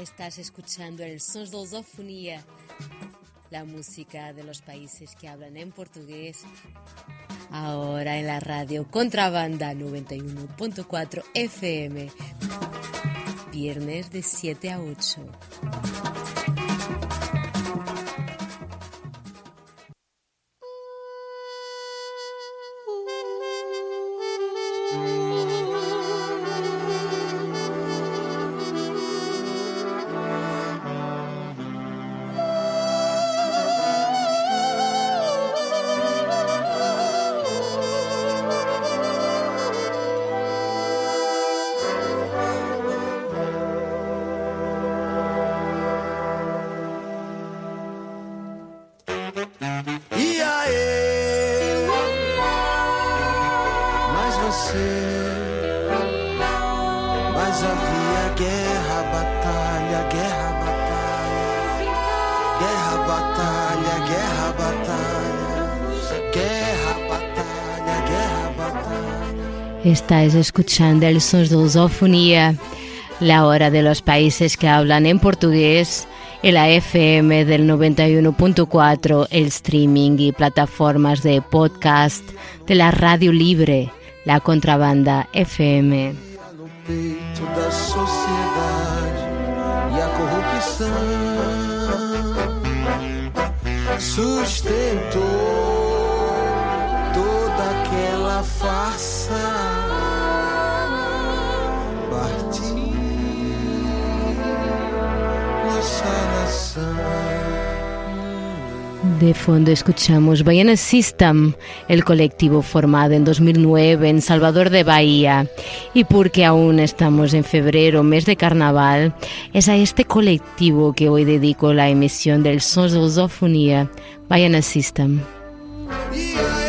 Estás escuchando el Sons de Lusofonía, la música de los países que hablan en portugués. Ahora en la radio Contrabanda 91.4 FM. Viernes de 7 a 8. Estás escuchando el Sons de Lusofonía, la hora de los países que hablan en portugués, en la FM del 91.4, el streaming y plataformas de podcast de la radio libre, la contrabanda FM. No farsa. Partiu nossa nação. De fondo escuchamos Baiana System, el colectivo formado en 2009 en Salvador de Bahía. Y porque aún estamos en febrero, mes de carnaval, es a este colectivo que hoy dedico la emisión del Sons de Lusofonía, Baiana System. E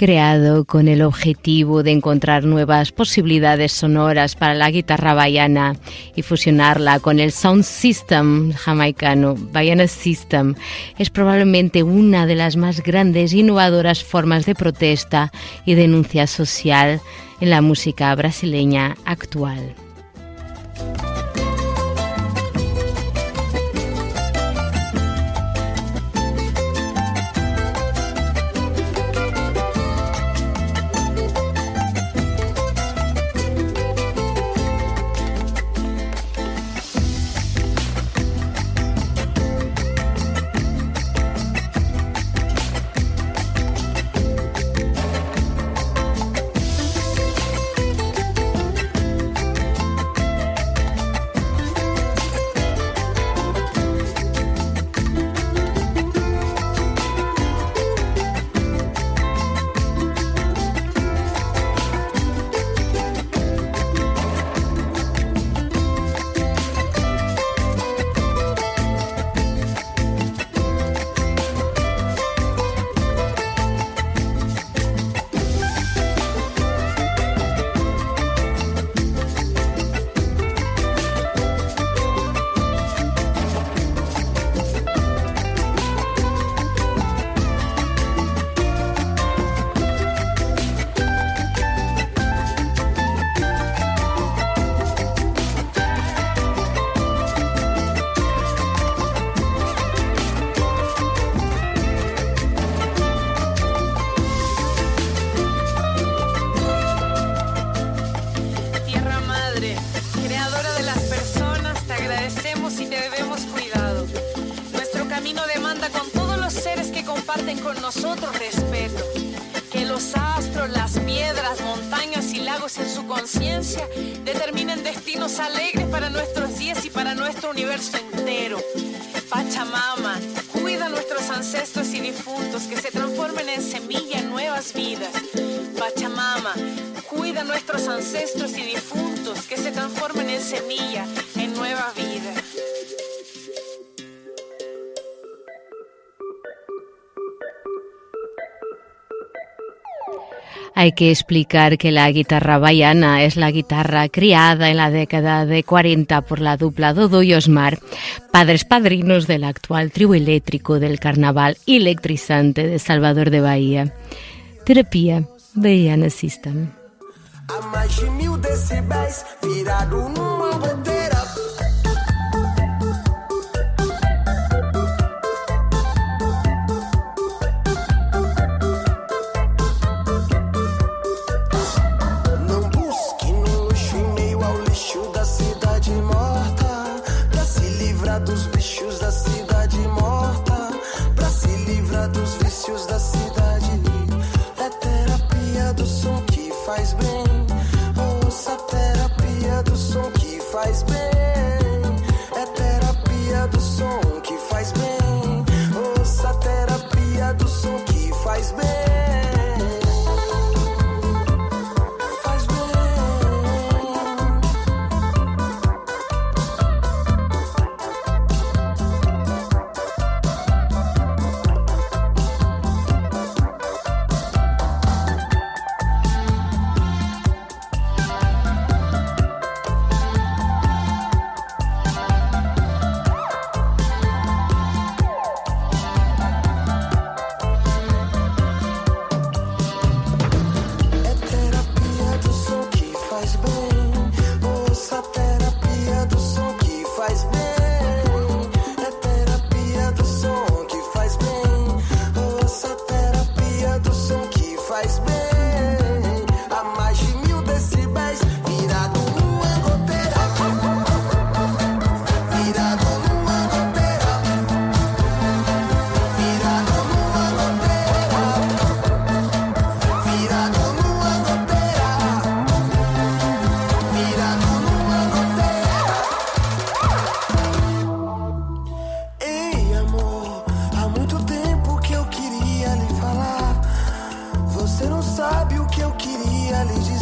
creado con el objetivo de encontrar nuevas posibilidades sonoras para la guitarra baiana y fusionarla con el sound system jamaicano, Baiana System, es probablemente una de las más grandes e innovadoras formas de protesta y denuncia social en la música brasileña actual. Hay que explicar que la guitarra baiana es la guitarra criada en la década de 40 por la dupla Dodo y Osmar, padres padrinos del actual trío eléctrico del carnaval electrizante de Salvador de Bahía. Terapia Baiana System. intelligence.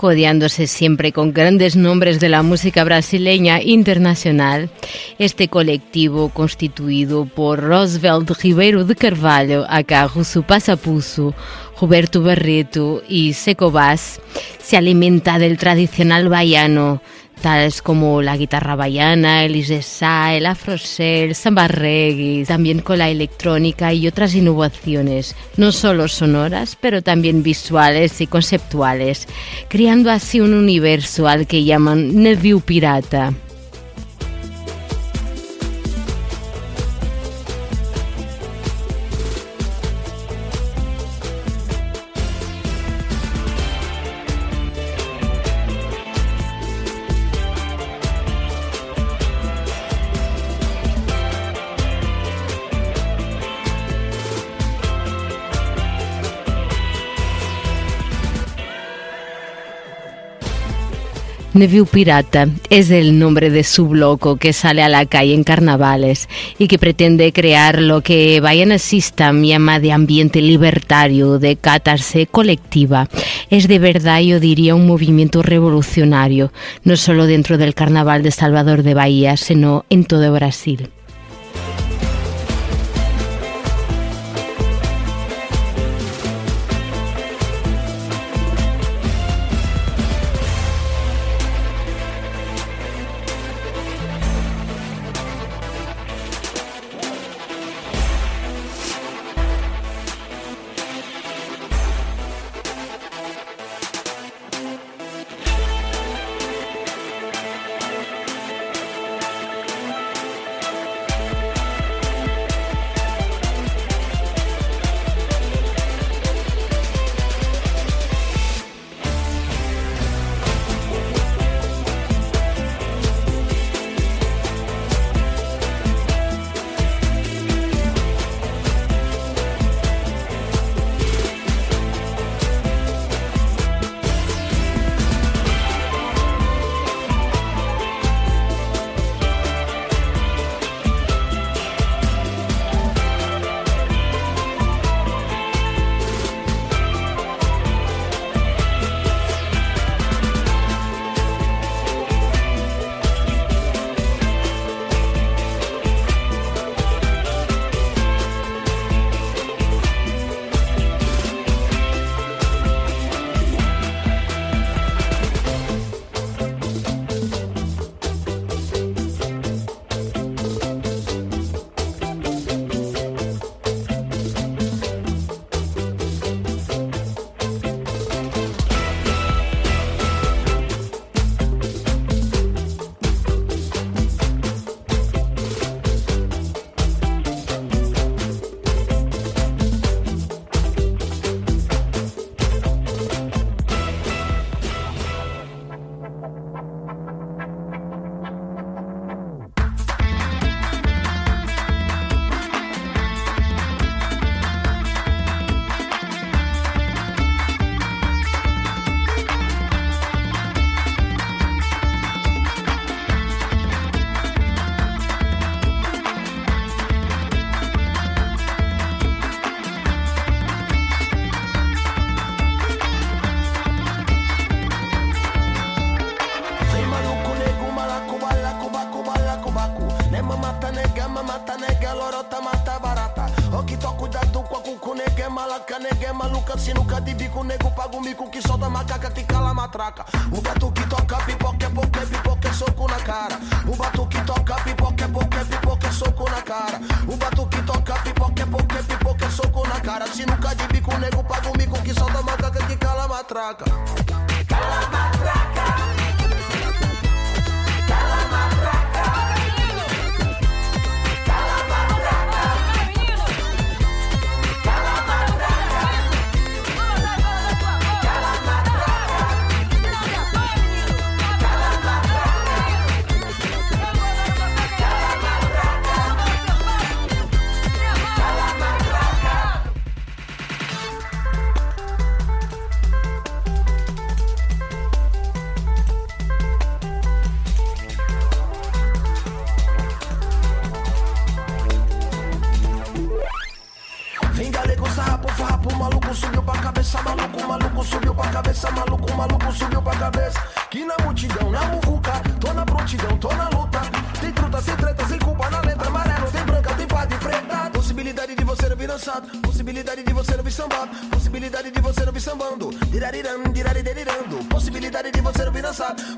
Codeándose siempre con grandes nombres de la música brasileña internacional. Este colectivo, constituído por Roosevelt Ribeiro de Carvalho, acá Russo Passapusso, Roberto Barreto y Seco Bass, se alimenta del tradicional baiano, tales como la guitarra baiana, el isesá, el afrosel, samba reggae, también con la electrónica y otras innovaciones, no solo sonoras, pero también visuales y conceptuales, creando así un universo al que llaman Neville Pirata. Neville Pirata es el nombre de su bloco que sale a la calle en carnavales y que pretende crear lo que Bayana System llama de ambiente libertario, de catarse colectiva. Es de verdad, yo diría, un movimiento revolucionario, no solo dentro del carnaval de Salvador de Bahía, sino en todo Brasil.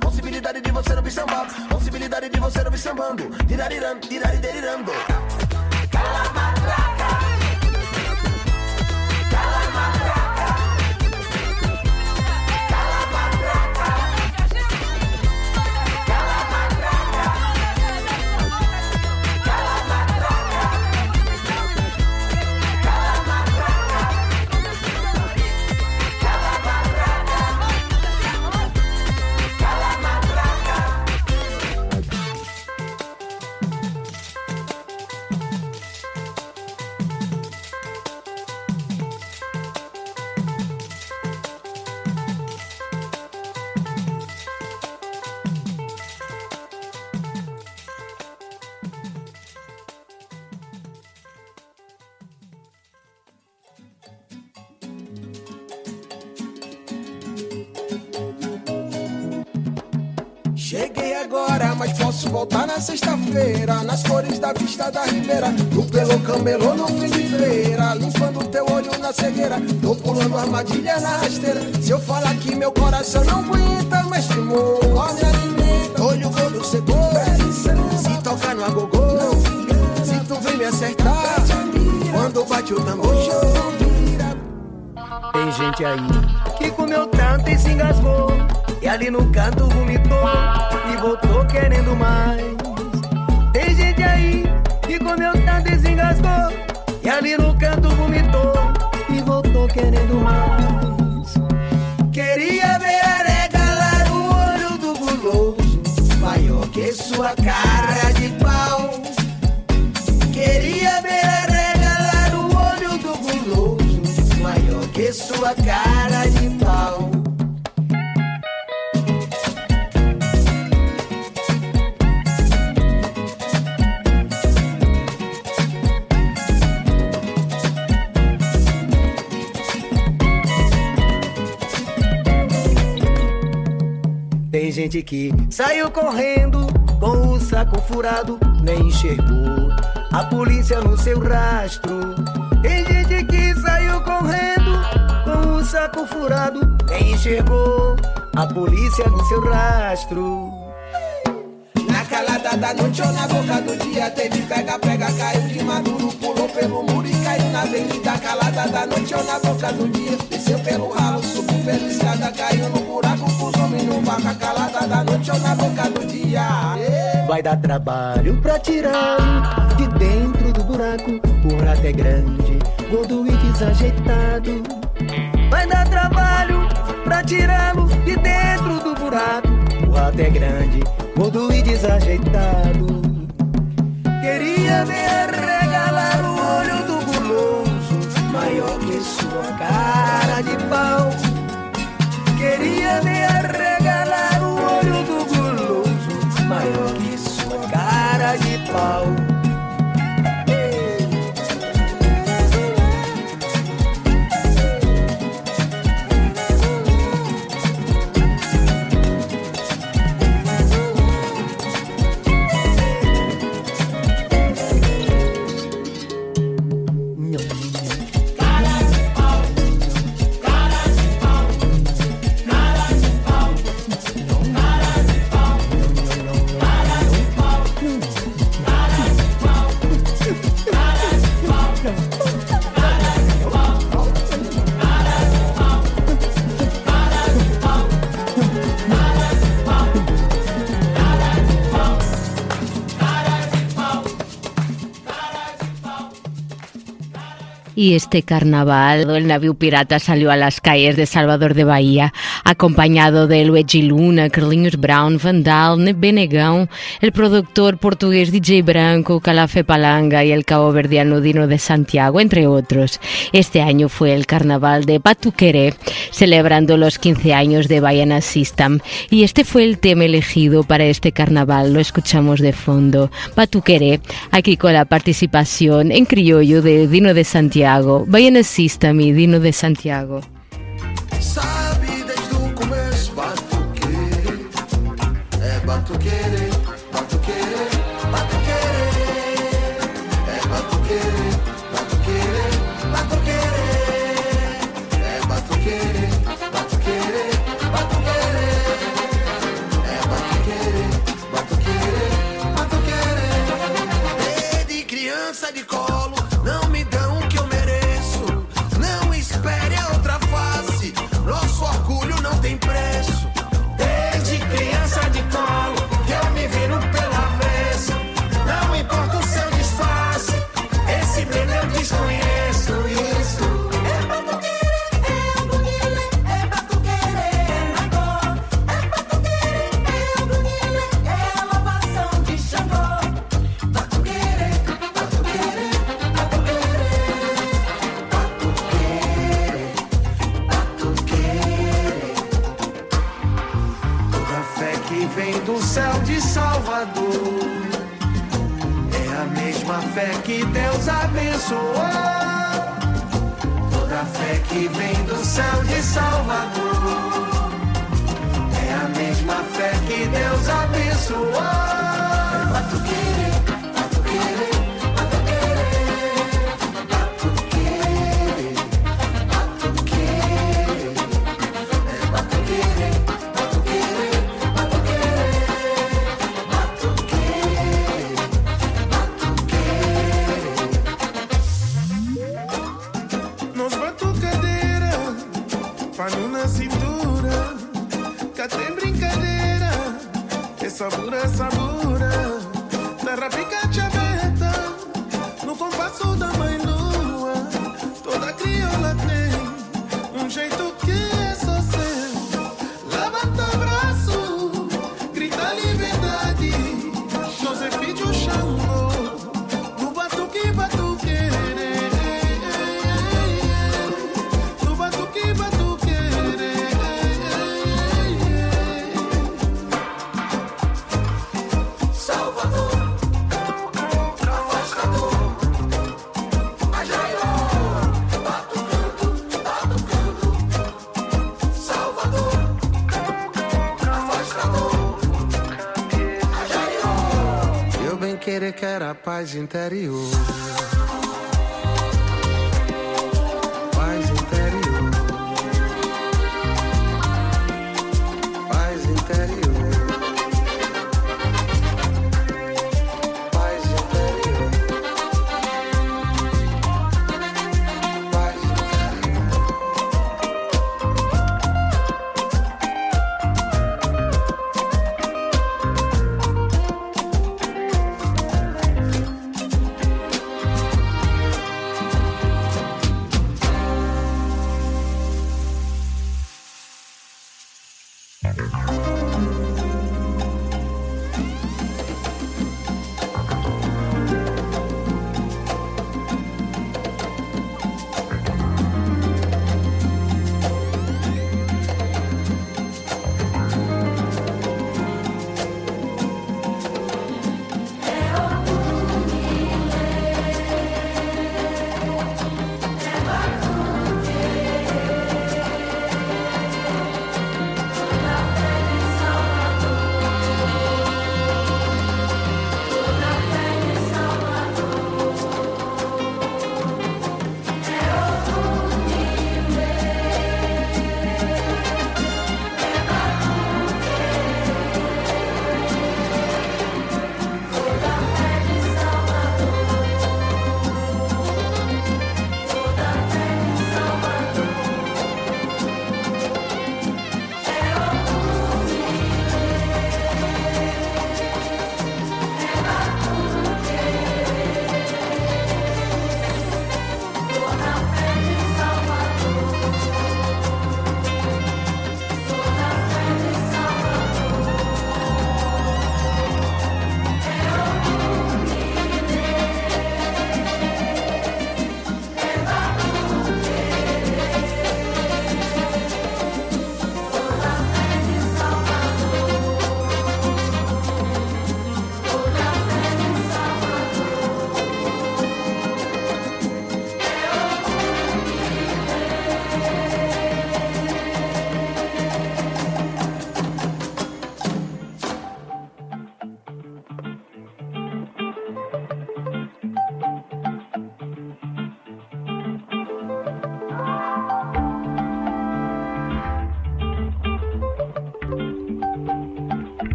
Possibilidade de você não vir sambado. Possibilidade de você não vir sambando. Dirariram, dirariderirando. Cala sexta-feira, nas cores da vista da ribeira, no pelo camelô no fim de feira, limpando teu olho na cegueira, tô pulando armadilha na rasteira. Se eu falar que meu coração não aguenta, mas primou, me alimenta, olho gordo cegou, se tocar no agogô, se tu vem me acertar, quando bate o tambor, tem gente aí que comeu tanto e se engasgou. E ali no canto vomitou e voltou querendo mais. Comeu tanto e se engasgou. E ali no canto vomitou e voltou querendo mais. Queria ver a regalar o olho do guloso, maior que sua cara de pau. Queria ver a regalar o olho do guloso, maior que sua cara gente que saiu correndo com o saco furado, nem enxergou a polícia no seu rastro. Tem gente que saiu correndo com o saco furado, nem enxergou a polícia no seu rastro. Da noite ou na boca do dia Teve pega, pega, caiu de maduro Pulou pelo muro e caiu na avenida Calada da noite ou na boca do dia Desceu pelo ralo, subiu pela escada Caiu no buraco, pus homem no vaca Calada da noite ou na boca do dia. Vai dar trabalho pra tirar De dentro do buraco O rato é grande, gordo e desajeitado. Vai dar trabalho pra tirá-lo de dentro do buraco O rato é grande gordo e desajeitado. Queria ver regalar o olho do guloso, maior que sua cara de pau. Queria ver regalar o olho do guloso, maior que sua cara de pau. Y este carnaval, el navío pirata salió a las calles de Salvador de Bahía, acompañado de Luigi Luna, Carlinhos Brown, Vandal, Benegão, el productor portugués DJ Branco, Calafe Palanga y el cabo verdiano Dino de Santiago, entre otros. Este año fue el carnaval de Batuqueré, celebrando los 15 años de Baiana System. Y este fue el tema elegido para este carnaval, lo escuchamos de fondo. Batuqueré, aquí con la participación en criollo de Dino de Santiago Santiago. Vayan assista-me, Dino de Santiago. battles. Deus abençoou toda fé que vem do céu de Salvador. É a mesma fé que Deus abençoou. É paz interior.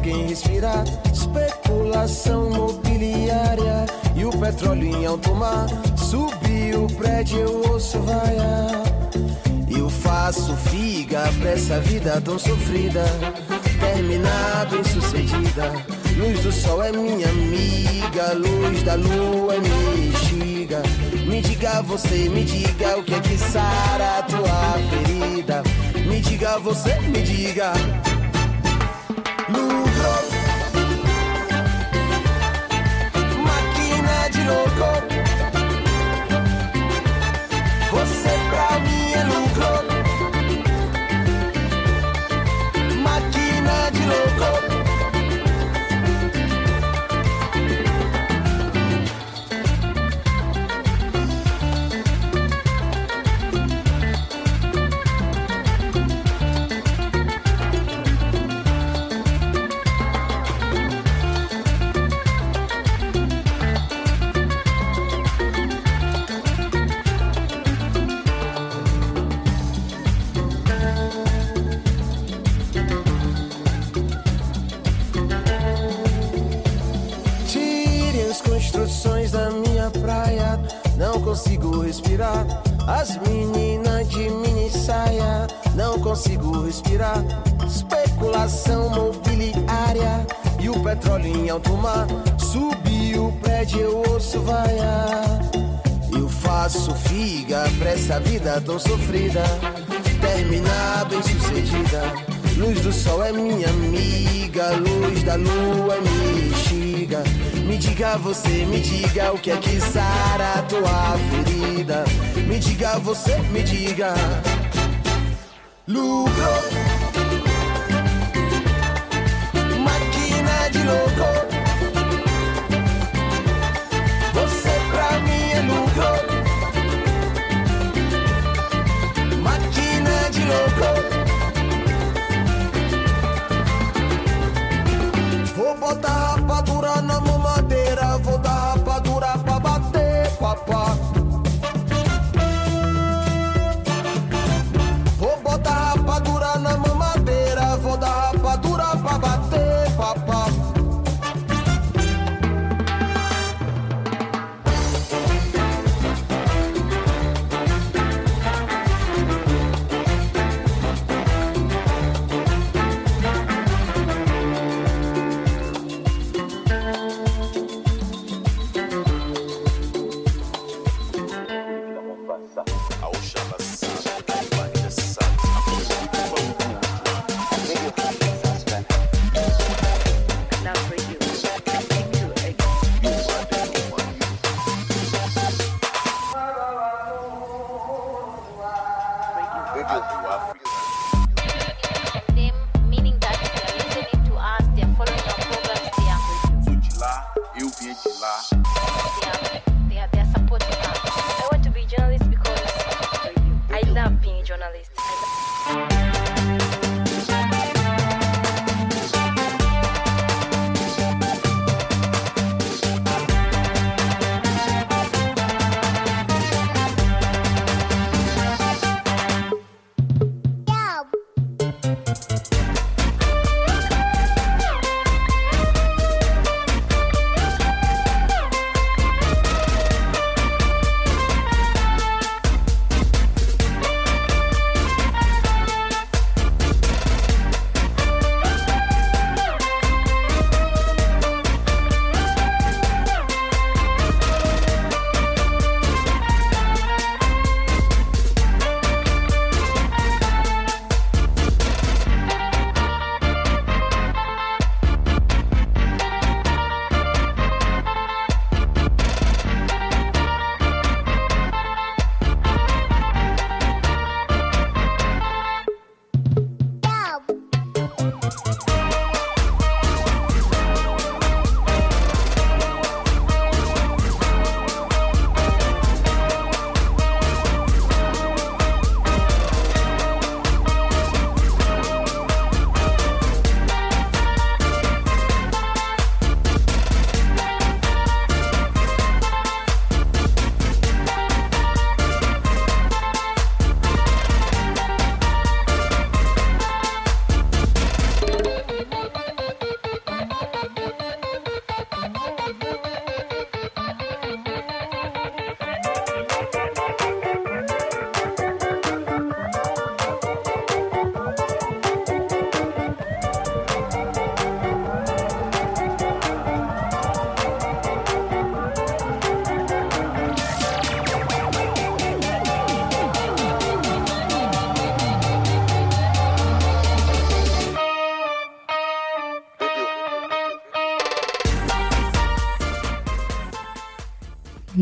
Conseguem respirar. Especulação mobiliária e o petróleo em alto mar. Subiu o prédio, eu ouço vaia. Eu faço figa pra essa vida tão sofrida. Terminar bem sucedida. Luz do sol é minha amiga, luz da lua é mexiga. Me diga você, me diga o que é que sara a tua ferida. Me diga você, me diga. Lucro. love. Respirar. Especulação mobiliária. E o petróleo em alto mar. Subiu o prédio, eu ouço vaia. Eu faço figa pra essa vida tão sofrida. Terminar bem sucedida. Luz do sol é minha amiga, luz da lua é mexiga. Me diga você, me diga o que é que sara a tua ferida. Me diga você, me diga. Máquina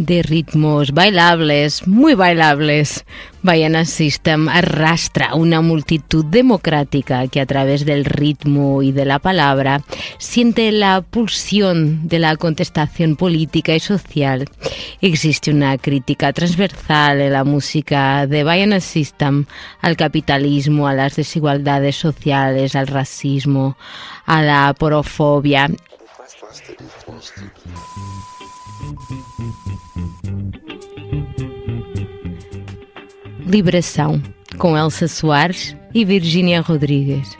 de ritmos bailables, muy bailables. Baiana System arrastra una multitud democrática que a través del ritmo y de la palabra siente la pulsión de la contestación política y social. Existe una crítica transversal en la música de Baiana System al capitalismo, a las desigualdades sociales, al racismo, a la porofobia. Liberação, com Elsa Soares e Virgínia Rodrigues.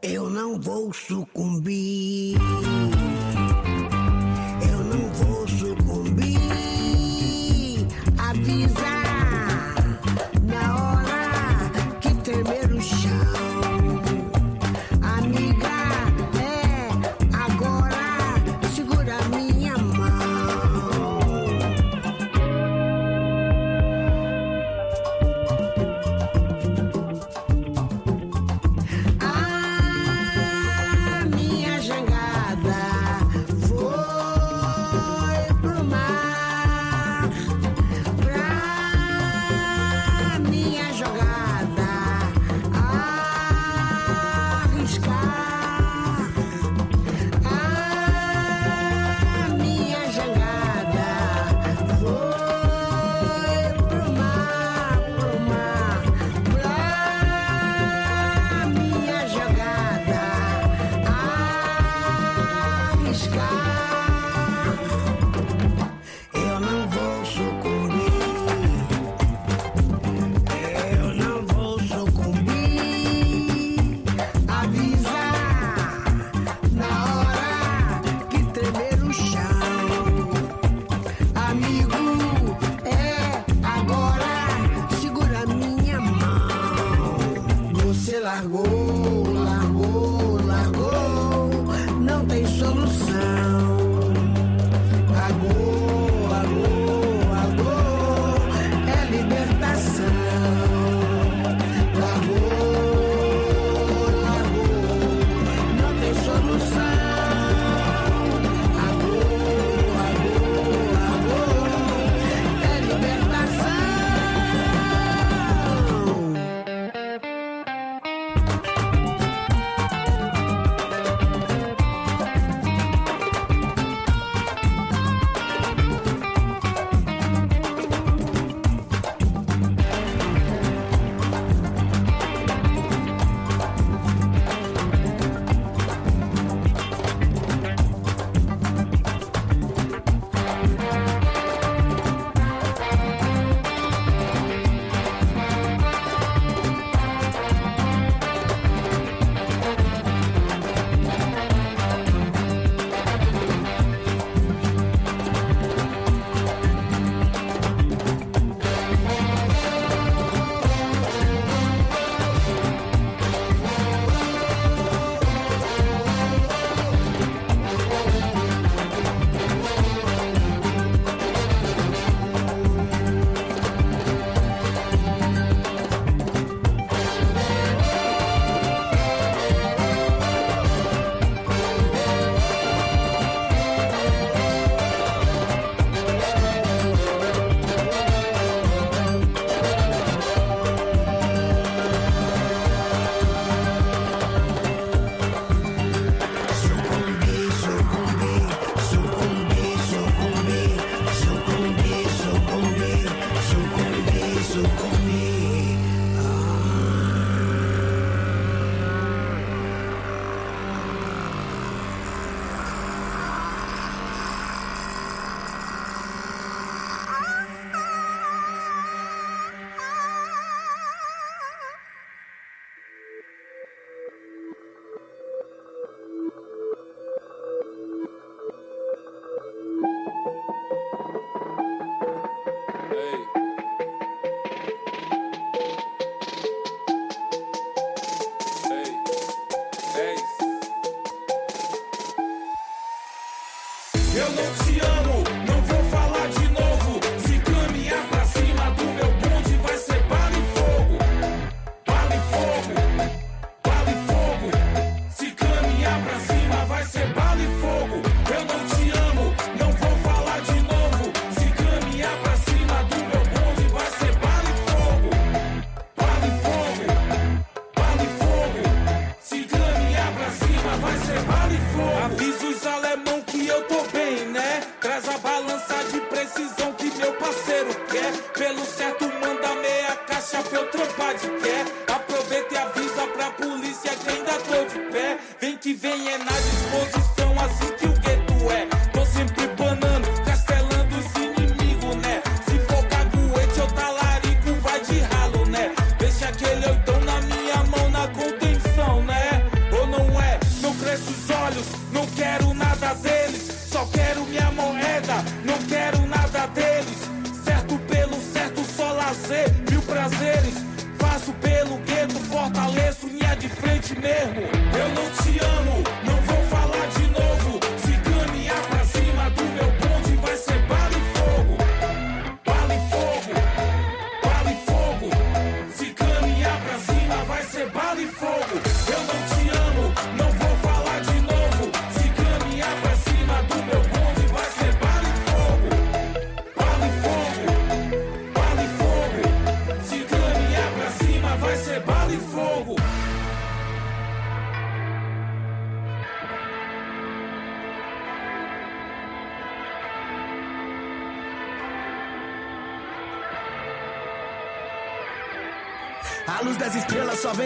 Eu não vou sucumbir.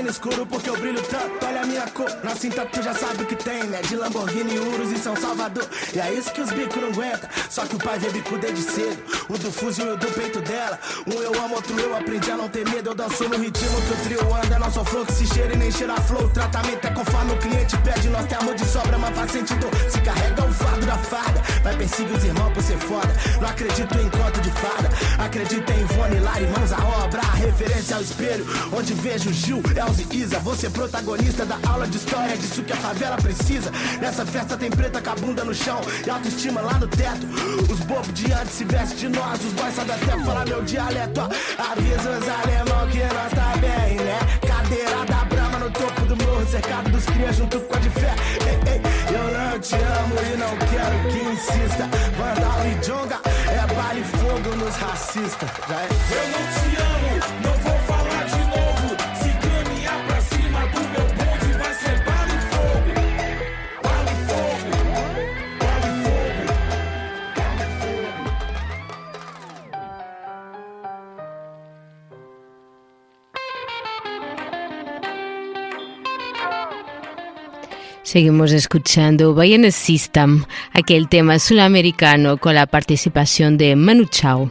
Escuro porque eu brilho tanto. Olha a minha cor, na cinta tu já sabe o que tem, né? De Lamborghini, Urus e São Salvador. E é isso que os bicos não aguentam. Só que o pai vê bico desde cedo. O do fuzil e o do peito dela. Um eu amo, outro eu aprendi a não ter medo. Eu danço no ritmo que o trio anda. Não sou que se cheira e nem cheira flow. O tratamento é conforme o cliente pede. Nós temos de sobra, mas faz sentido. Se carrega o fardo da fada. Vai perseguir os irmãos por ser foda. Não acredito em conto de fada. Acredito em Ivone Lara, mãos à obra. A referência ao espelho. Onde vejo Gil, Isa. Você protagonista da aula de história. É disso que a favela precisa. Nessa festa tem preta com a bunda no chão. E autoestima lá no teto. Os bobos de antes se vestem de nós. Os boys sabem até falar meu dialeto. Avisa os alemão que nós tá bem, né? Cadeira da brama no topo do morro. Cercado dos crias junto com a de fé. Ei, ei, eu não te amo e não quero que insista. Vandal e Jonga é baile fogo nos racistas. É? Eu não te Seguimos escuchando Bayern System, aquel tema sudamericano con la participación de Manu Chao.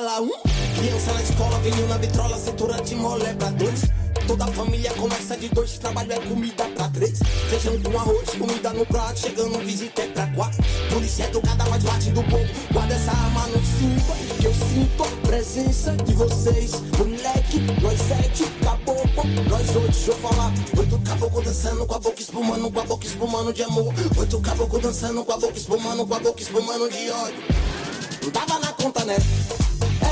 Um. Criança na escola, vinho na vitrola, cintura de mole pra dois. Toda família começa de dois, trabalho é comida pra três. Feijão com arroz, comida no prato, chegando visita é pra quatro. Polícia educada, mais bate do povo. Guarda essa arma no cinto, que eu sinto a presença de vocês. Moleque, nós sete, caboclo, nós oito, deixa eu falar. Oito caboclo dançando com a boca espumando, com a boca espumando de amor. Oito caboclo dançando com a boca espumando, com a boca espumando de ódio. Não tava na conta, né?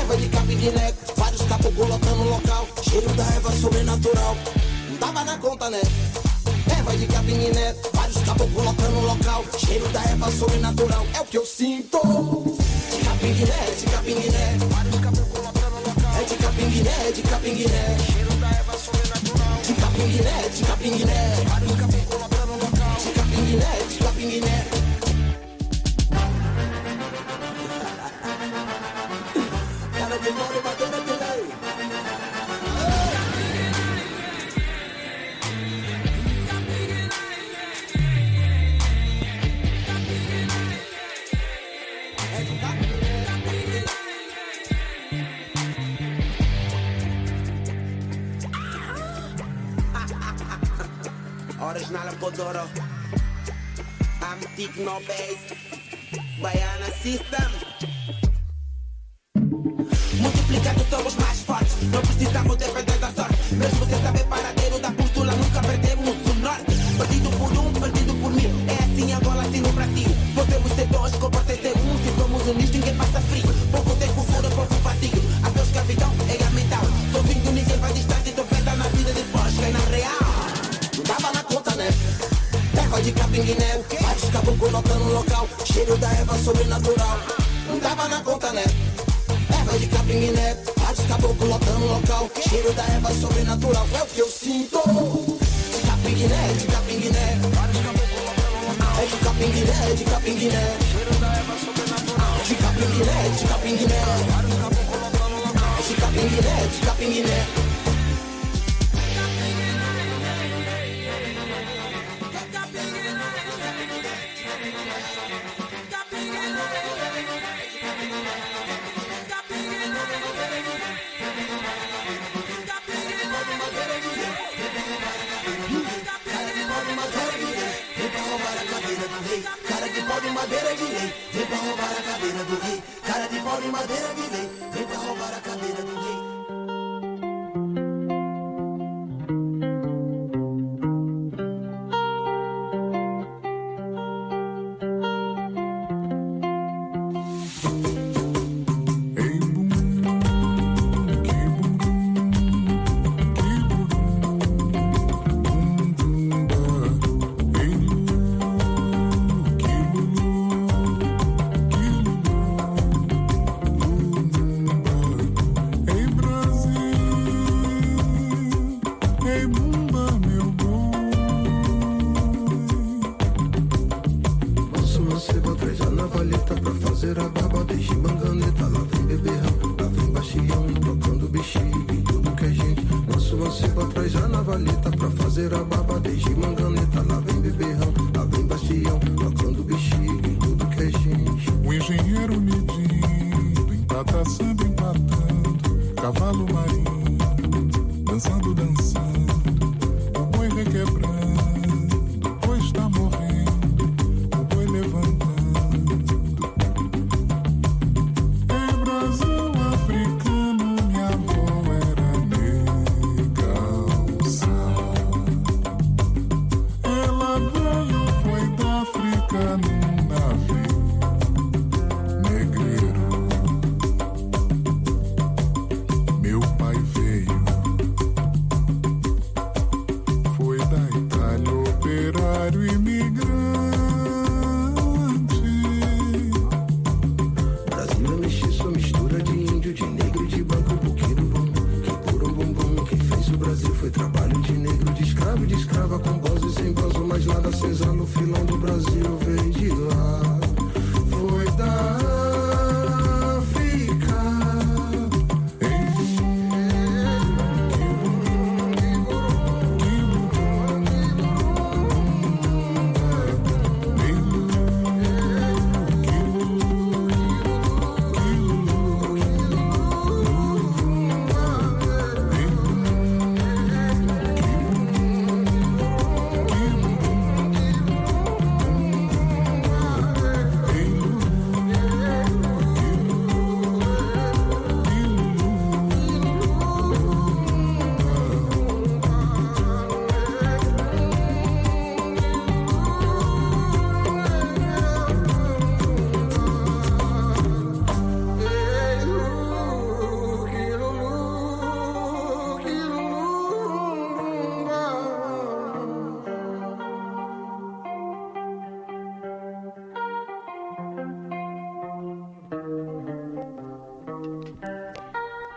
Erva de capim nego, vários caboclos lotando o local. Cheiro da erva sobrenatural. Não tava na conta, né? Erva de capim nego, vários caboclos lotando o local. Cheiro da erva sobrenatural. É o que eu sinto. De capim de nego, vários caboclos lotando o local. É de capim de nego. Cheiro da erva sobrenatural. De capim de nego, vários caboclos lotando o local. De capim de nego, Oryginalem Kodoro Antik no bass system. Somos mais fortes. Não precisamos depender da sorte. Mesmo sem saber paradeiro da bússola, nunca perdemos o norte. Perdido por um, perdido por mil. É assim agora, assim no Brasil. Podemos ser dois, comportem ser um. Se somos unidos, ninguém passa frio. Pouco tempo fora, povo vazio. Até escravidão é a mental. Sozinho, ninguém vai distante. Então pensa na vida depois, que é na real. Não tava na conta, né? Erva de capim guiné, vários caboclos notando no local. Cheiro da erva sobrenatural. Não tava na conta, né? Capim guiné, vários caboclos lotando local. Cheiro da erva sobrenatural. É o que eu sinto. De capim guiné, de capim guiné, vários caboclos lotando local. É de capim guiné, de capim guiné. Cheiro da erva sobrenatural. De capim guiné, de capim guiné, vários caboclos lotando local. É de capim guiné, de capim Vem pra roubar a cadeira do rei. Cara de pau de madeira de lei. Vem pra roubar a cadeira do rei. Traz a navalheta pra fazer a barba desde manganeta.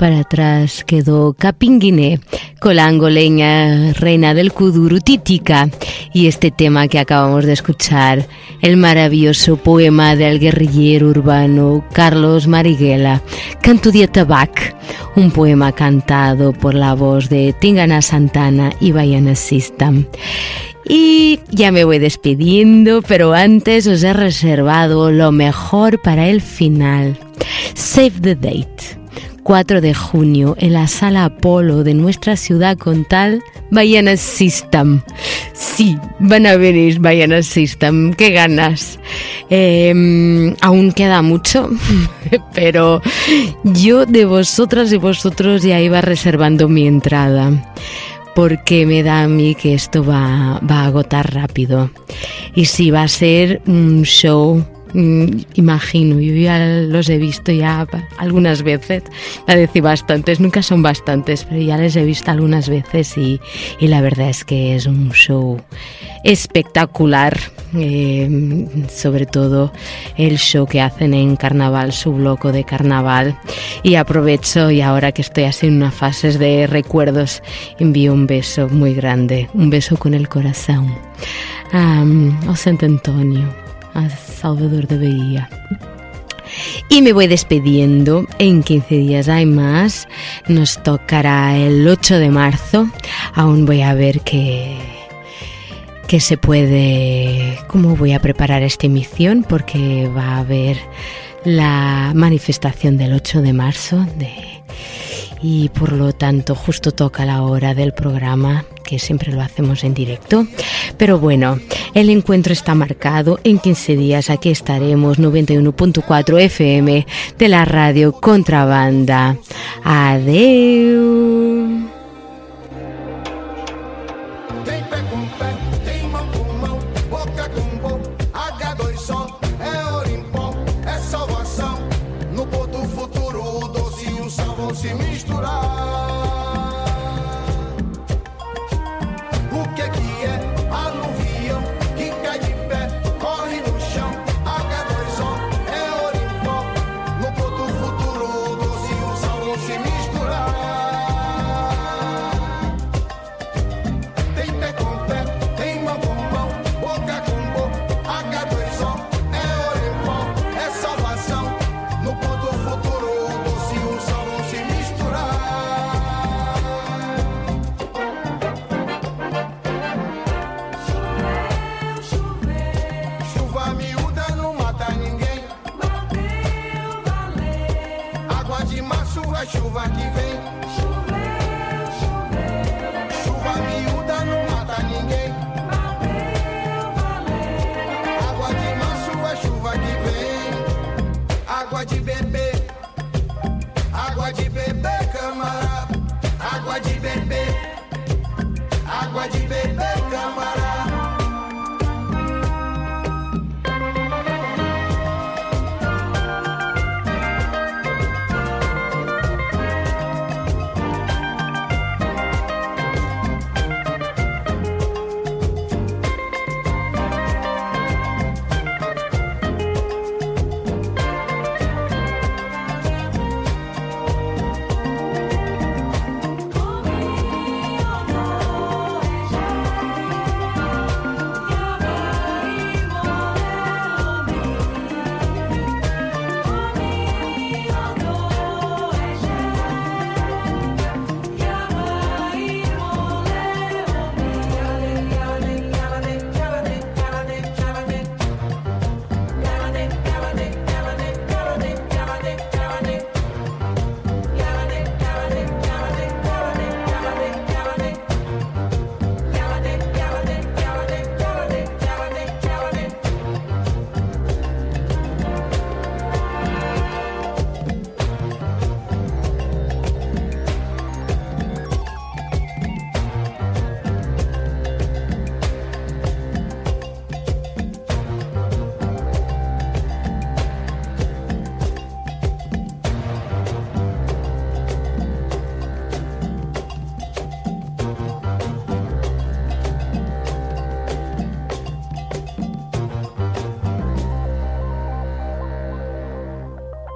Para atrás quedó Capinguiné, colangoleña, reina del kuduro Titica, y este tema que acabamos de escuchar, el maravilloso poema del guerrillero urbano Carlos Mariguela, Canto de Tabac, un poema cantado por la voz de Tingana Santana y Bayana System. Y ya me voy despidiendo, pero antes os he reservado lo mejor para el final. Save the date. 4 de junio en la sala Apolo de nuestra ciudad con tal Bayana System. Sí, van a venir Bayana System, qué ganas. Eh, aún queda mucho, pero yo de vosotras y vosotros ya iba reservando mi entrada porque me da a mí que esto va, va a agotar rápido. Y sí, va a ser un show imagino, yo ya los he visto ya algunas veces, a decir bastantes, nunca son bastantes, pero ya les he visto algunas veces y, y la verdad es que es un show espectacular, eh, sobre todo el show que hacen en carnaval, su bloco de carnaval. Y aprovecho y ahora que estoy así en unas fases de recuerdos, envío un beso muy grande, un beso con el corazón um, a Santo Antonio, a Salvador de Bahía. Y me voy despidiendo. En 15 días hay más. Nos tocará el 8 de marzo. Aún voy a ver qué, qué se puede, cómo voy a preparar esta emisión, porque va a haber la manifestación del 8 de marzo y por lo tanto justo toca la hora del programa que siempre lo hacemos en directo. Pero bueno, el encuentro está marcado. En 15 días aquí estaremos 91.4 FM de la radio Contrabanda. Adeu. pode beber.